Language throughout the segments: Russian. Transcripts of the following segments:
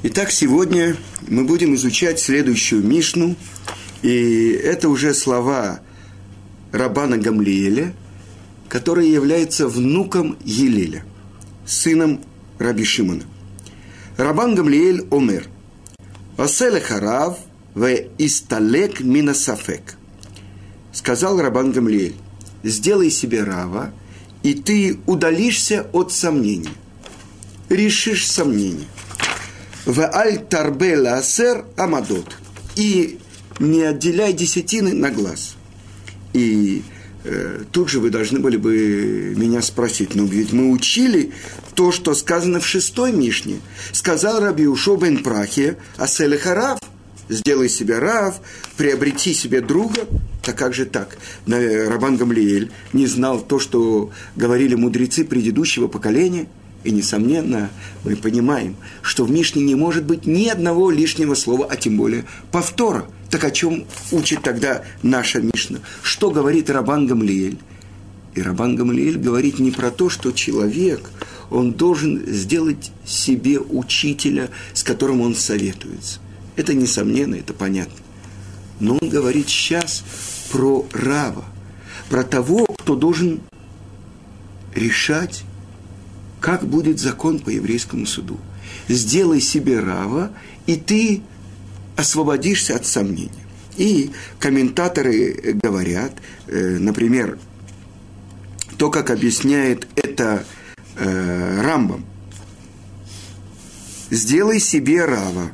Итак, сегодня мы будем изучать следующую Мишну, и это уже слова Рабана Гамлиеля, который является внуком Елеля, сыном Раби Шимона. Рабан Гамлиель Омер. Оселе харав в исталек минасафек. Сказал Рабан Гамлиель, сделай себе рава, и ты удалишься от сомнений. Решишь сомнения в аль тарбе ласер амадот. И не отделяй десятины на глаз. И э, тут же вы должны были бы меня спросить, ну ведь мы учили то, что сказано в шестой Мишне. Сказал Раби Ушо бен Прахе, Аселеха Рав, сделай себе Рав, приобрети себе друга. Так как же так? Рабан Гамлиэль не знал то, что говорили мудрецы предыдущего поколения – и, несомненно, мы понимаем, что в Мишне не может быть ни одного лишнего слова, а тем более повтора. Так о чем учит тогда наша Мишна? Что говорит Рабан Гамлиэль? И Рабан Гамлиэль говорит не про то, что человек, он должен сделать себе учителя, с которым он советуется. Это несомненно, это понятно. Но он говорит сейчас про Рава, про того, кто должен решать как будет закон по еврейскому суду. Сделай себе рава, и ты освободишься от сомнений. И комментаторы говорят, э, например, то, как объясняет это э, Рамбам. Сделай себе рава.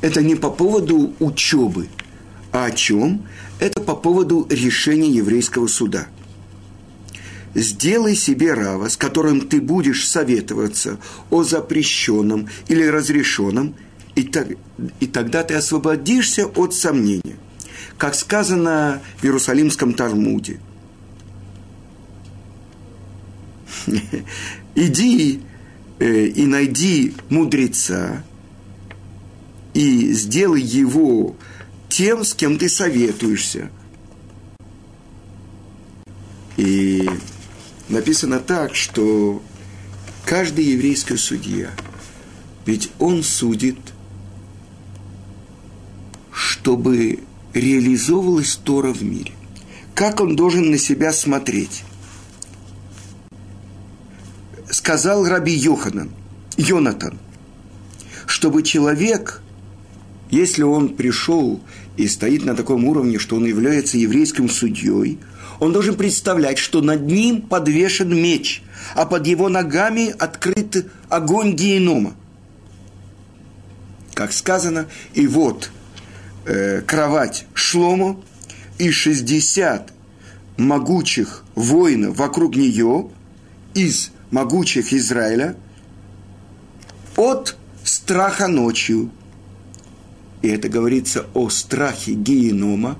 Это не по поводу учебы – а о чем? Это по поводу решения еврейского суда. Сделай себе рава, с которым ты будешь советоваться о запрещенном или разрешенном, и, так, и тогда ты освободишься от сомнения. Как сказано в Иерусалимском Талмуде. Иди э, и найди мудреца, и сделай его тем, с кем ты советуешься. И написано так, что каждый еврейский судья, ведь он судит, чтобы реализовывалась Тора в мире. Как он должен на себя смотреть? Сказал Раби Йоханан, Йонатан, чтобы человек, если он пришел и стоит на таком уровне, что он является еврейским судьей, он должен представлять, что над ним подвешен меч, а под его ногами открыт огонь генома. Как сказано, и вот э, кровать Шломо и 60 могучих воинов вокруг нее из могучих Израиля от страха ночью – и это говорится о страхе генома,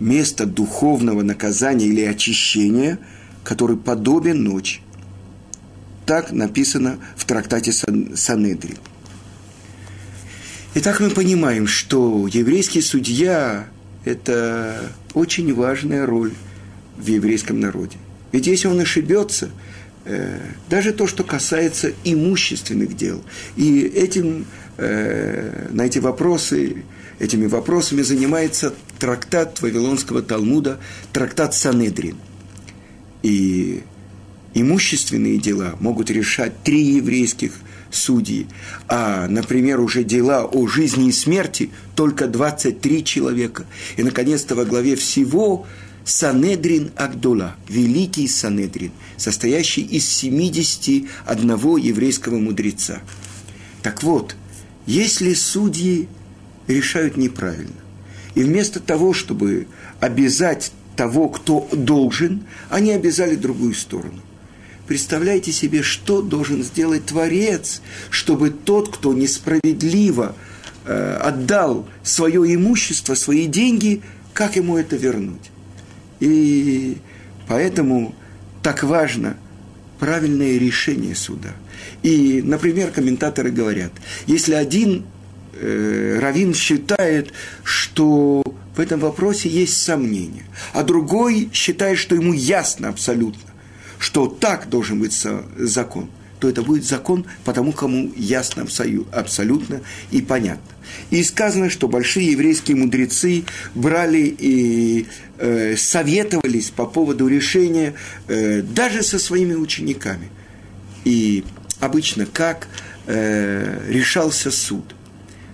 место духовного наказания или очищения, который подобен ночи. Так написано в трактате Санедри. Итак, мы понимаем, что еврейский судья – это очень важная роль в еврейском народе. Ведь если он ошибется, даже то, что касается имущественных дел, и этим Э, на эти вопросы, этими вопросами занимается трактат Вавилонского Талмуда, трактат Санедрин. И имущественные дела могут решать три еврейских судьи, а, например, уже дела о жизни и смерти только 23 человека. И, наконец-то, во главе всего Санедрин Агдула, великий Санедрин, состоящий из 71 еврейского мудреца. Так вот, если судьи решают неправильно, и вместо того, чтобы обязать того, кто должен, они обязали другую сторону. Представляете себе, что должен сделать Творец, чтобы тот, кто несправедливо э, отдал свое имущество, свои деньги, как ему это вернуть? И поэтому так важно правильное решение суда – и, например, комментаторы говорят, если один э, раввин считает, что в этом вопросе есть сомнения. А другой считает, что ему ясно абсолютно, что так должен быть закон, то это будет закон потому, кому ясно абсолютно и понятно. И сказано, что большие еврейские мудрецы брали и э, советовались по поводу решения э, даже со своими учениками. И обычно как э, решался суд,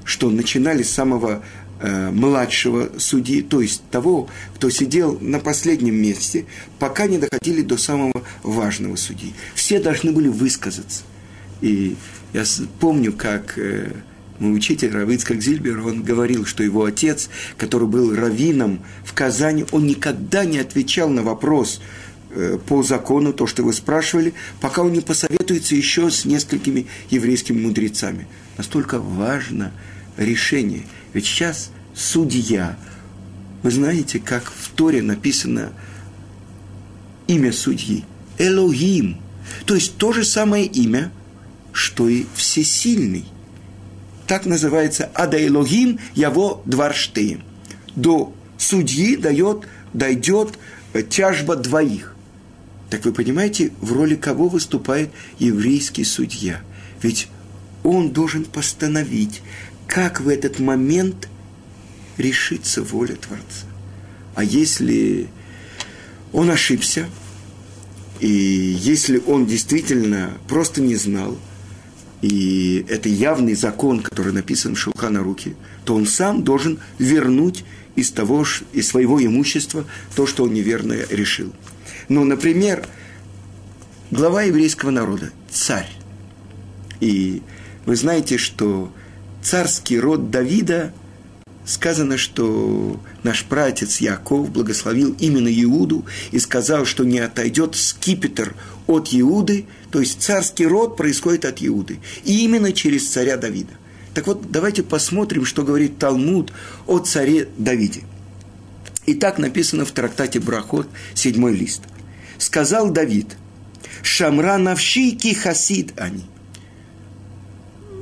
что начинали с самого младшего судьи, то есть того, кто сидел на последнем месте, пока не доходили до самого важного судьи. Все должны были высказаться. И я помню, как э, мой учитель Равицкак Зильбер, он говорил, что его отец, который был раввином в Казани, он никогда не отвечал на вопрос э, по закону, то, что вы спрашивали, пока он не посоветуется еще с несколькими еврейскими мудрецами. Настолько важно решение. Ведь сейчас судья, вы знаете, как в Торе написано имя судьи? Элогим. То есть то же самое имя, что и всесильный. Так называется Ада Элогим Яво Дварштеем. До судьи дает, дойдет тяжба двоих. Так вы понимаете, в роли кого выступает еврейский судья? Ведь он должен постановить, как в этот момент решится воля Творца. А если он ошибся, и если он действительно просто не знал, и это явный закон, который написан в Шулхана руки, то он сам должен вернуть из того, из своего имущества то, что он неверно решил. Ну, например, глава еврейского народа, царь. И вы знаете, что царский род Давида, сказано, что наш пратец Яков благословил именно Иуду и сказал, что не отойдет скипетр от Иуды, то есть царский род происходит от Иуды, и именно через царя Давида. Так вот, давайте посмотрим, что говорит Талмуд о царе Давиде. И так написано в трактате Брахот, седьмой лист. Сказал Давид, «Шамра навшики хасид они»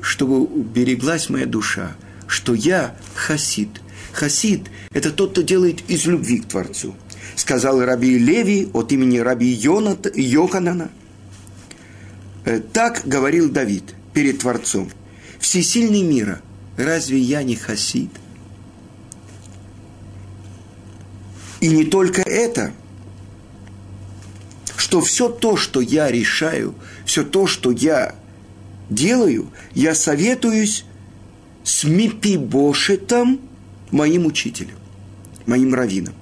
чтобы береглась моя душа, что я хасид. Хасид – это тот, кто делает из любви к Творцу. Сказал Раби Леви от имени Раби Йонат, Йоханана. Э, так говорил Давид перед Творцом. Всесильный мира, разве я не хасид? И не только это, что все то, что я решаю, все то, что я делаю, я советуюсь с Мипибошетом, моим учителем, моим раввином.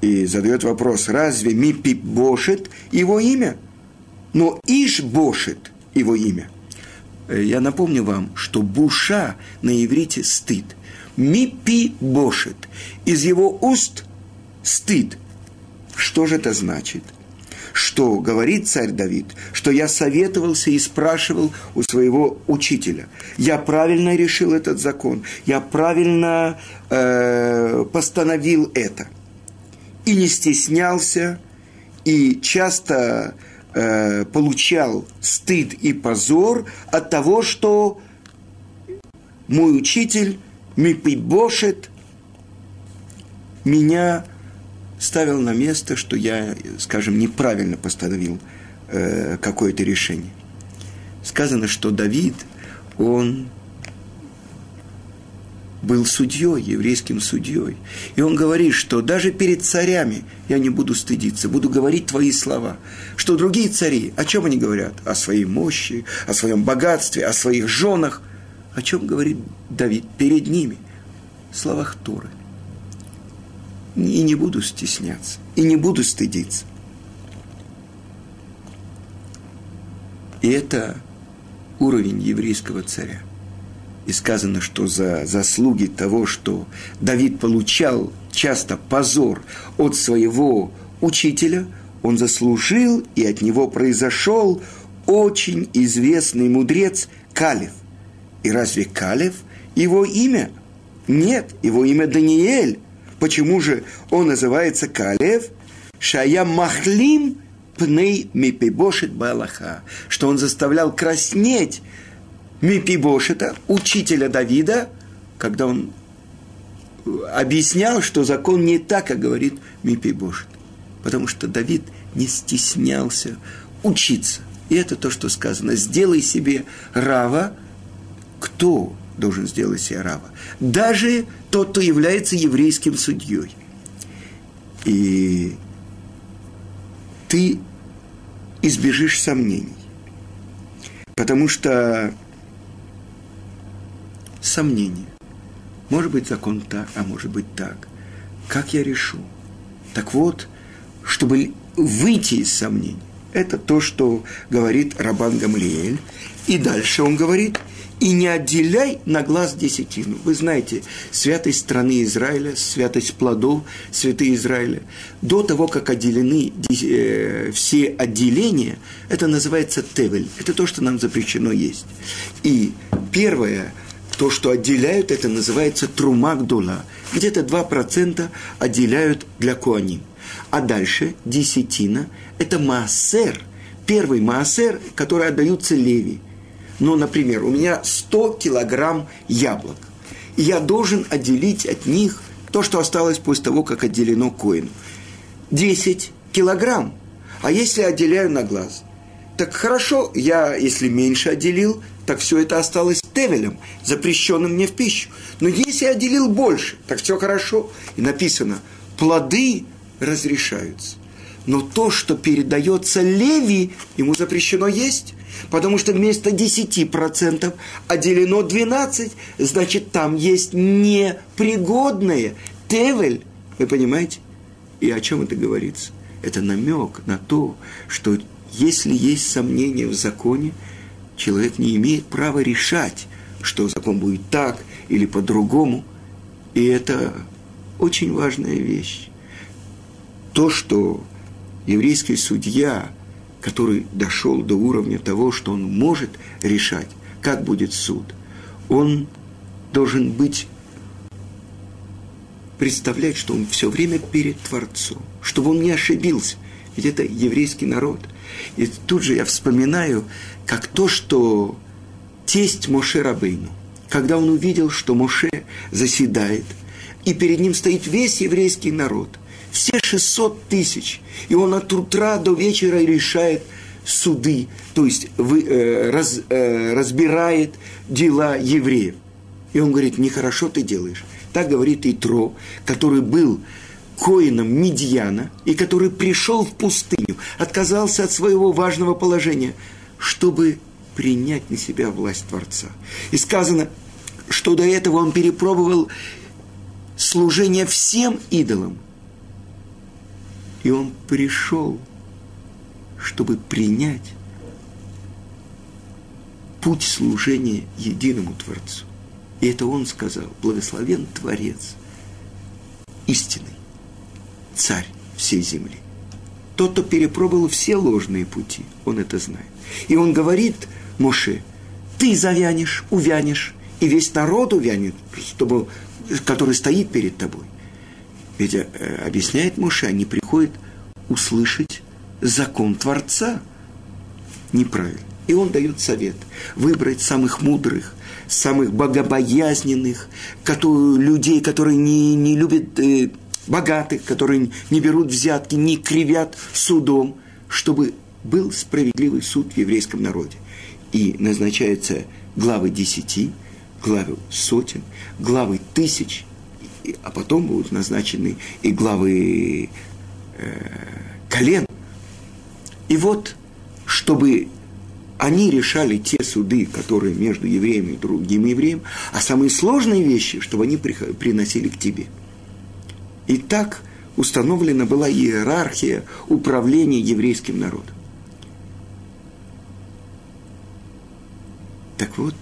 И задает вопрос, разве Мипибошет его имя? Но Ишбошет его имя. Э, я напомню вам, что буша на иврите стыд. Мипибошет. Из его уст стыд. Что же это значит? Что говорит царь Давид, что я советовался и спрашивал у своего учителя. Я правильно решил этот закон, я правильно э, постановил это. И не стеснялся, и часто э, получал стыд и позор от того, что мой учитель Мипибошет меня ставил на место, что я, скажем, неправильно постановил э, какое-то решение. Сказано, что Давид, он был судьей, еврейским судьей. И он говорит, что даже перед царями я не буду стыдиться, буду говорить твои слова. Что другие цари, о чем они говорят? О своей мощи, о своем богатстве, о своих женах. О чем говорит Давид перед ними? В словах Торы и не буду стесняться, и не буду стыдиться. И это уровень еврейского царя. И сказано, что за заслуги того, что Давид получал часто позор от своего учителя, он заслужил, и от него произошел очень известный мудрец Калев. И разве Калев его имя? Нет, его имя Даниэль. Почему же он называется Калев? Шая Махлим пней мипибошет балаха, что он заставлял краснеть мипибошета, учителя Давида, когда он объяснял, что закон не так, как говорит Мипи Божит. Потому что Давид не стеснялся учиться. И это то, что сказано. Сделай себе рава. Кто должен сделать себе рава? Даже тот, кто является еврейским судьей. И ты избежишь сомнений. Потому что сомнения. Может быть, закон так, а может быть так. Как я решу? Так вот, чтобы выйти из сомнений, это то, что говорит Рабан Гамлиэль. И дальше он говорит, и не отделяй на глаз десятину. Вы знаете, святость страны Израиля, святость плодов святые Израиля. До того, как отделены э, все отделения, это называется тевель. Это то, что нам запрещено есть. И первое, то, что отделяют, это называется трумагдула. Где-то 2% отделяют для куаним. А дальше десятина – это маасер. Первый маасер, который отдаются леви. Ну, например, у меня 100 килограмм яблок. И я должен отделить от них то, что осталось после того, как отделено коину. 10 килограмм. А если отделяю на глаз? Так хорошо, я, если меньше отделил, так все это осталось тевелем, запрещенным мне в пищу. Но если я отделил больше, так все хорошо. И написано, плоды разрешаются. Но то, что передается Леви, ему запрещено есть. Потому что вместо 10% отделено 12, значит, там есть непригодное. Тевель, вы понимаете? И о чем это говорится? Это намек на то, что если есть сомнения в законе, человек не имеет права решать, что закон будет так или по-другому. И это очень важная вещь. То, что еврейский судья, который дошел до уровня того, что он может решать, как будет суд, он должен быть представлять, что он все время перед Творцом, чтобы он не ошибился. Ведь это еврейский народ. И тут же я вспоминаю, как то, что тесть Моше Рабейну, когда он увидел, что Моше заседает, и перед ним стоит весь еврейский народ, все 600 тысяч, и он от утра до вечера решает суды, то есть вы, э, раз, э, разбирает дела евреев. И он говорит, нехорошо ты делаешь. Так говорит Итро, который был коином Медьяна, и который пришел в пустыню, отказался от своего важного положения, чтобы принять на себя власть Творца. И сказано, что до этого он перепробовал служение всем идолам. И он пришел, чтобы принять путь служения единому Творцу. И это он сказал, благословен Творец, истинный, царь всей земли. Тот, кто перепробовал все ложные пути, он это знает. И он говорит Моше, ты завянешь, увянешь, и весь народ увянет, чтобы, который стоит перед тобой. Ведь э, объясняет Моше, они приходят услышать закон Творца. Неправильно. И он дает совет выбрать самых мудрых, самых богобоязненных, которые, людей, которые не, не любят э, богатых, которые не берут взятки, не кривят судом, чтобы был справедливый суд в еврейском народе. И назначаются главы десяти, главы сотен, главы тысяч, а потом будут назначены и главы э, колен. И вот, чтобы они решали те суды, которые между евреями и другим евреем, а самые сложные вещи, чтобы они приносили к тебе. И так установлена была иерархия управления еврейским народом. Так вот,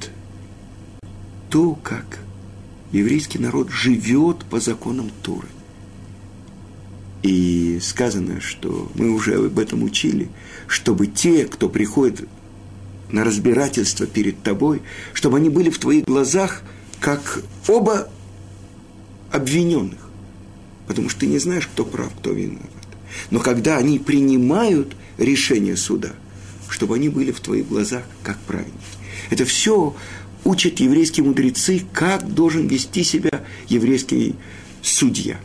то, как еврейский народ живет по законам Торы. И сказано, что мы уже об этом учили, чтобы те, кто приходит на разбирательство перед тобой, чтобы они были в твоих глазах как оба обвиненных. Потому что ты не знаешь, кто прав, кто виноват. Но когда они принимают решение суда, чтобы они были в твоих глазах как праведники. Это все учат еврейские мудрецы, как должен вести себя еврейский судья.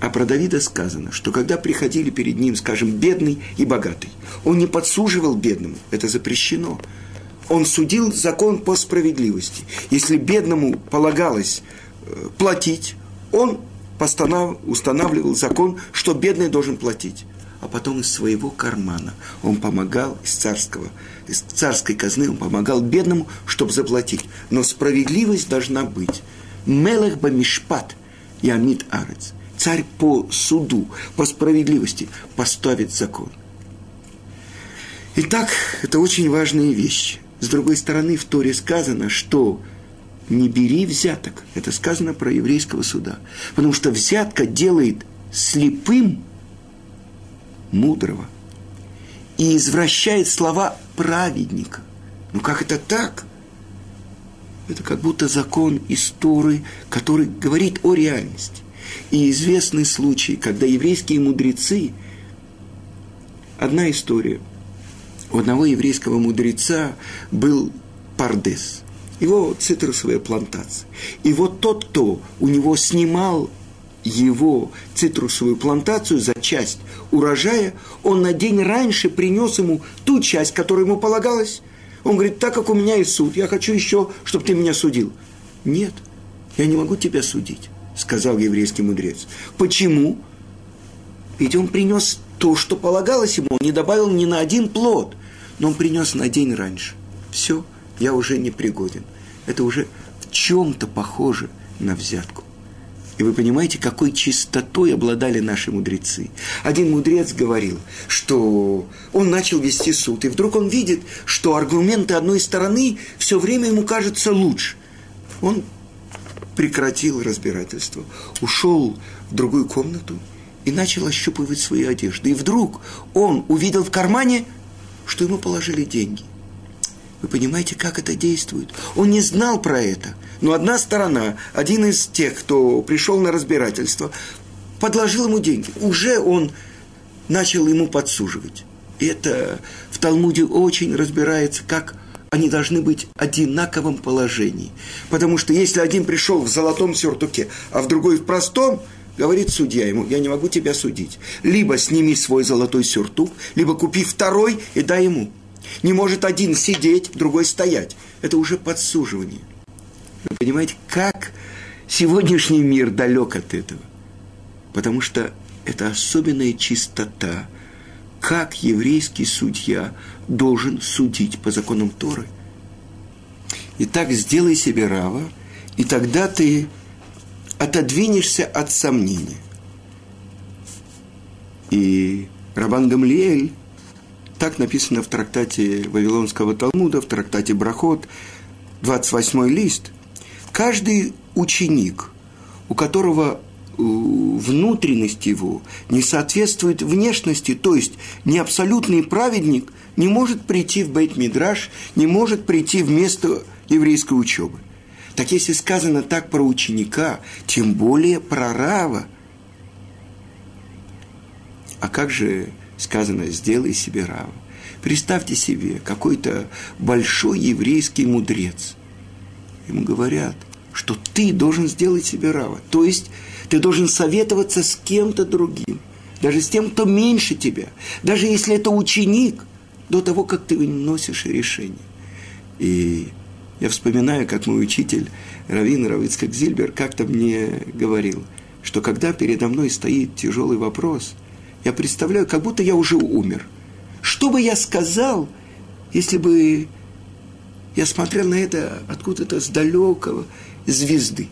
А про Давида сказано, что когда приходили перед ним, скажем, бедный и богатый, он не подсуживал бедному, это запрещено. Он судил закон по справедливости. Если бедному полагалось э, платить, он устанавливал закон, что бедный должен платить. А потом из своего кармана он помогал из царского, из царской казны он помогал бедному, чтобы заплатить. Но справедливость должна быть. Мелех бамишпат ямид арец. Царь по суду, по справедливости поставит закон. Итак, это очень важные вещи. С другой стороны, в Торе сказано, что не бери взяток. Это сказано про еврейского суда. Потому что взятка делает слепым мудрого и извращает слова праведника. Ну как это так? Это как будто закон из Торы, который говорит о реальности. И известный случай, когда еврейские мудрецы, одна история, у одного еврейского мудреца был пардес – его цитрусовая плантация. И вот тот, кто у него снимал его цитрусовую плантацию за часть урожая, он на день раньше принес ему ту часть, которая ему полагалась. Он говорит, так как у меня есть суд, я хочу еще, чтобы ты меня судил. Нет, я не могу тебя судить, сказал еврейский мудрец. Почему? Ведь он принес то, что полагалось ему, он не добавил ни на один плод, но он принес на день раньше. Все – я уже не пригоден. Это уже в чем-то похоже на взятку. И вы понимаете, какой чистотой обладали наши мудрецы. Один мудрец говорил, что он начал вести суд, и вдруг он видит, что аргументы одной стороны все время ему кажутся лучше. Он прекратил разбирательство, ушел в другую комнату и начал ощупывать свои одежды. И вдруг он увидел в кармане, что ему положили деньги – вы понимаете, как это действует? Он не знал про это. Но одна сторона, один из тех, кто пришел на разбирательство, подложил ему деньги. Уже он начал ему подсуживать. Это в Талмуде очень разбирается, как они должны быть в одинаковом положении. Потому что если один пришел в золотом сюртуке, а в другой в простом, говорит судья ему, я не могу тебя судить. Либо сними свой золотой сюртук, либо купи второй и дай ему. Не может один сидеть, другой стоять. Это уже подсуживание. Вы понимаете, как сегодняшний мир далек от этого? Потому что это особенная чистота, как еврейский судья должен судить по законам Торы. Итак, сделай себе рава, и тогда ты отодвинешься от сомнения. И Рабан Гамлиэль так написано в трактате Вавилонского Талмуда, в трактате Брахот, 28 лист. Каждый ученик, у которого э, внутренность его не соответствует внешности, то есть не абсолютный праведник, не может прийти в Бейт-Мидраш, не может прийти в место еврейской учебы. Так если сказано так про ученика, тем более про Рава. А как же сказано «сделай себе рава». Представьте себе, какой-то большой еврейский мудрец. Ему говорят, что ты должен сделать себе рава. То есть ты должен советоваться с кем-то другим, даже с тем, кто меньше тебя, даже если это ученик, до того, как ты выносишь решение. И я вспоминаю, как мой учитель Равин Равицкак Зильбер как-то мне говорил, что когда передо мной стоит тяжелый вопрос – я представляю, как будто я уже умер. Что бы я сказал, если бы я смотрел на это откуда-то с далекого звезды?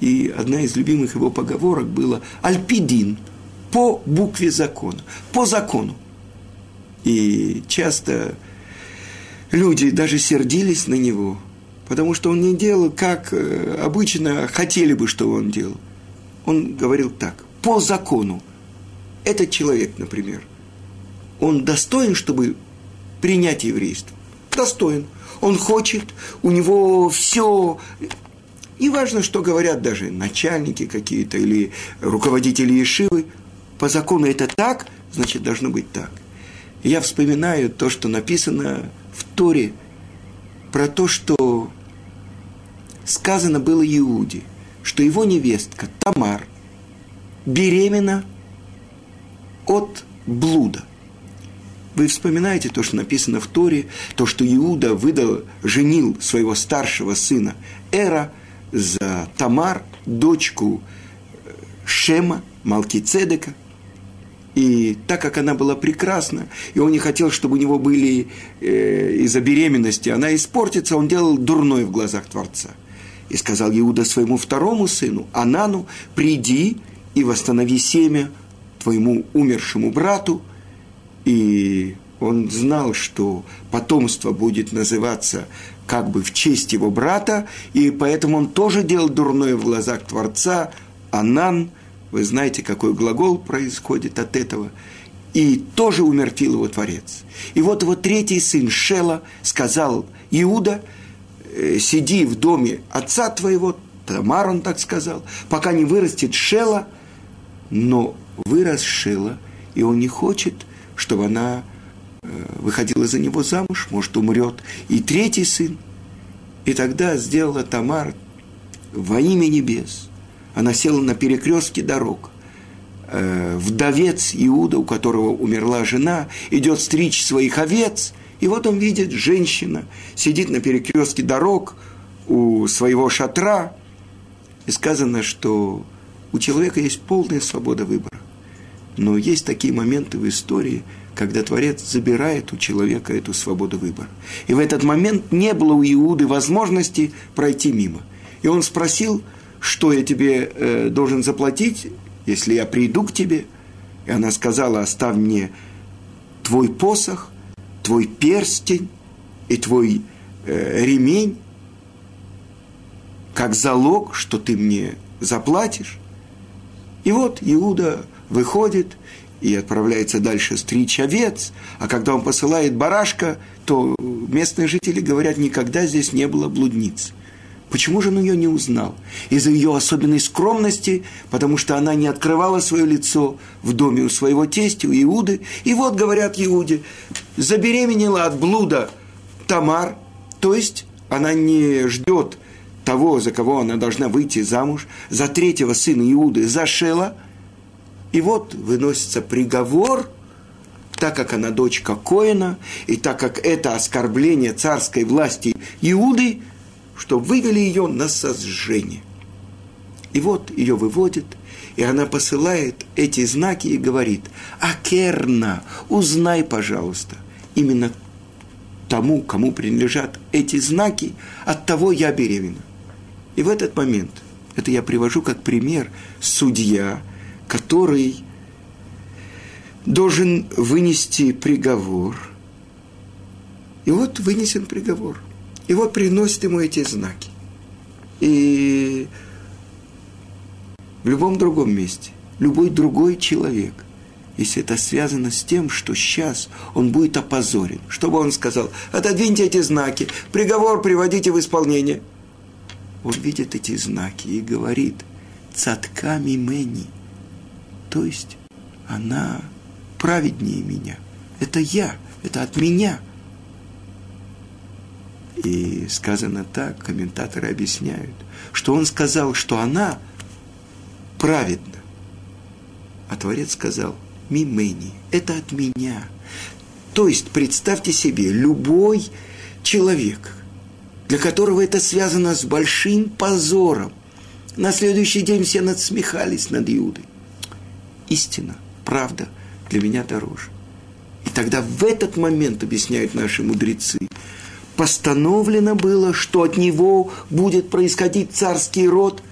И одна из любимых его поговорок была «Альпидин» по букве закона, по закону. И часто люди даже сердились на него, потому что он не делал, как э, обычно хотели бы, чтобы он делал. Он говорил так, по закону – этот человек, например, он достоин, чтобы принять еврейство? Достоин. Он хочет, у него все... И важно, что говорят даже начальники какие-то или руководители Ешивы. По закону это так, значит, должно быть так. Я вспоминаю то, что написано в Торе, про то, что сказано было Иуде, что его невестка Тамар беременна от блуда. Вы вспоминаете то, что написано в Торе, то, что Иуда выдал, женил своего старшего сына Эра за Тамар, дочку Шема, Малкицедека. И так как она была прекрасна, и он не хотел, чтобы у него были э, из-за беременности, она испортится, он делал дурной в глазах Творца. И сказал Иуда своему второму сыну, Анану, приди и восстанови семя твоему умершему брату. И он знал, что потомство будет называться как бы в честь его брата, и поэтому он тоже делал дурное в глазах Творца, Анан – вы знаете, какой глагол происходит от этого. И тоже умертвил его Творец. И вот его третий сын Шела сказал Иуда, «Э, сиди в доме отца твоего, Тамар он так сказал, пока не вырастет Шела, но вырос Шела, и он не хочет, чтобы она э, выходила за него замуж, может, умрет. И третий сын. И тогда сделала Тамар во имя небес – она села на перекрестке дорог. Э, вдовец Иуда, у которого умерла жена, идет стричь своих овец, и вот он видит, женщина сидит на перекрестке дорог у своего шатра, и сказано, что у человека есть полная свобода выбора. Но есть такие моменты в истории, когда Творец забирает у человека эту свободу выбора. И в этот момент не было у Иуды возможности пройти мимо. И он спросил, что я тебе э, должен заплатить, если я приду к тебе? И она сказала, оставь мне твой посох, твой перстень и твой э, ремень, как залог, что ты мне заплатишь. И вот Иуда выходит и отправляется дальше стричь овец, а когда он посылает барашка, то местные жители говорят, никогда здесь не было блудниц – Почему же он ее не узнал? Из-за ее особенной скромности, потому что она не открывала свое лицо в доме у своего тестя, у Иуды. И вот, говорят Иуде, забеременела от блуда Тамар, то есть она не ждет того, за кого она должна выйти замуж, за третьего сына Иуды, за Шела. И вот выносится приговор, так как она дочка Коина, и так как это оскорбление царской власти Иуды – что вывели ее на сожжение. И вот ее выводят, и она посылает эти знаки и говорит, «Акерна, узнай, пожалуйста, именно тому, кому принадлежат эти знаки, от того я беременна». И в этот момент, это я привожу как пример, судья, который должен вынести приговор. И вот вынесен приговор – и вот приносит ему эти знаки. И в любом другом месте, любой другой человек, если это связано с тем, что сейчас он будет опозорен, чтобы он сказал, отодвиньте эти знаки, приговор приводите в исполнение. Он видит эти знаки и говорит, цатками мени, то есть она праведнее меня. Это я, это от меня – и сказано так, комментаторы объясняют, что он сказал, что она праведна. А Творец сказал, мимени, это от меня. То есть, представьте себе, любой человек, для которого это связано с большим позором, на следующий день все надсмехались над Иудой. Истина, правда для меня дороже. И тогда в этот момент, объясняют наши мудрецы, постановлено было, что от него будет происходить царский род,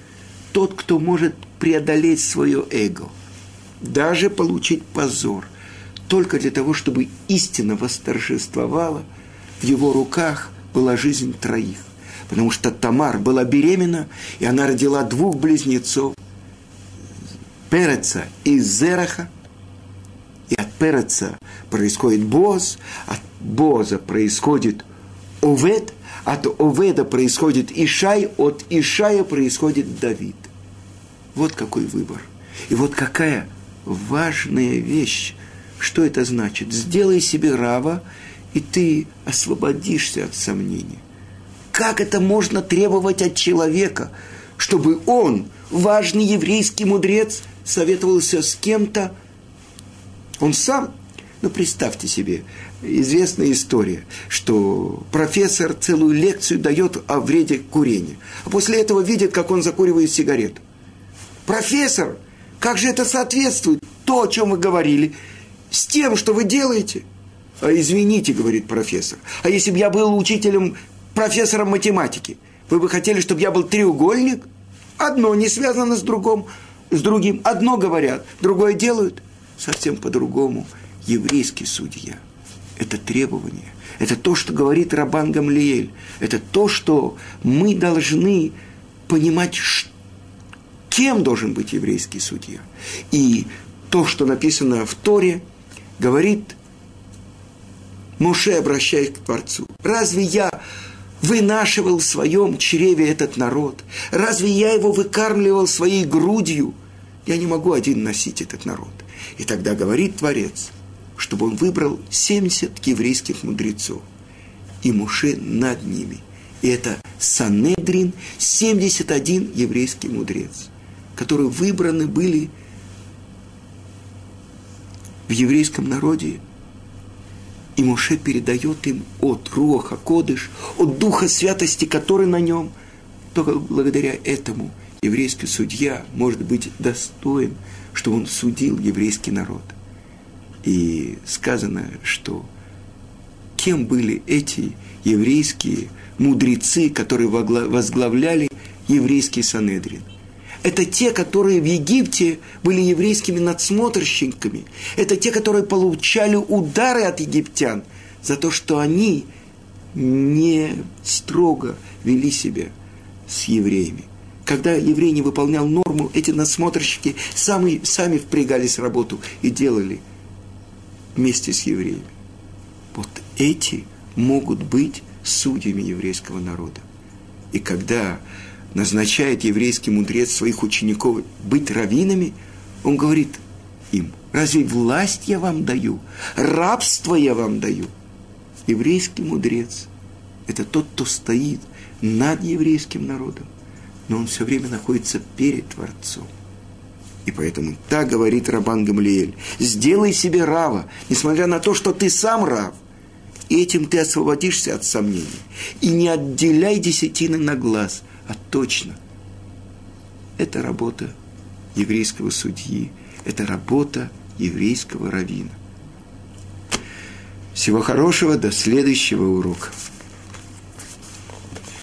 тот, кто может преодолеть свое эго, даже получить позор, только для того, чтобы истина восторжествовала, в его руках была жизнь троих. Потому что Тамар была беременна, и она родила двух близнецов, Переца и Зераха. И от Переца происходит Боз, от Боза происходит Овед, от Оведа происходит Ишай, от Ишая происходит Давид. Вот какой выбор. И вот какая важная вещь. Что это значит? Сделай себе рава, и ты освободишься от сомнений. как это можно требовать от человека, чтобы он, важный еврейский мудрец, советовался с кем-то, он сам, ну представьте себе, известная история, что профессор целую лекцию дает о вреде курения, а после этого видит, как он закуривает сигарету. Профессор, как же это соответствует то, о чем вы говорили, с тем, что вы делаете? А извините, говорит профессор, а если бы я был учителем, профессором математики, вы бы хотели, чтобы я был треугольник? Одно не связано с другим, с другим. Одно говорят, другое делают. Совсем по-другому. Еврейский судья – это требование. Это то, что говорит Рабан Гамлиэль. Это то, что мы должны понимать, кем должен быть еврейский судья. И то, что написано в Торе, говорит Муше, обращаясь к Творцу. Разве я вынашивал в своем чреве этот народ? Разве я его выкармливал своей грудью? Я не могу один носить этот народ. И тогда говорит Творец – чтобы он выбрал 70 еврейских мудрецов. И Муше над ними. И это Санедрин, 71 еврейский мудрец, которые выбраны были в еврейском народе. И Муше передает им от Руаха Кодыш, от Духа Святости, который на нем. Только благодаря этому еврейский судья может быть достоин, что он судил еврейский народ – и сказано, что кем были эти еврейские мудрецы, которые возглавляли еврейский Санедрин. Это те, которые в Египте были еврейскими надсмотрщиками. Это те, которые получали удары от египтян за то, что они не строго вели себя с евреями. Когда еврей не выполнял норму, эти надсмотрщики сами, сами впрягались в работу и делали – вместе с евреями. Вот эти могут быть судьями еврейского народа. И когда назначает еврейский мудрец своих учеников быть раввинами, он говорит им, разве власть я вам даю, рабство я вам даю? Еврейский мудрец – это тот, кто стоит над еврейским народом, но он все время находится перед Творцом. И поэтому так говорит Рабан Гамлиэль. Сделай себе рава, несмотря на то, что ты сам рав. И этим ты освободишься от сомнений. И не отделяй десятины на глаз, а точно. Это работа еврейского судьи, это работа еврейского равина. Всего хорошего, до следующего урока.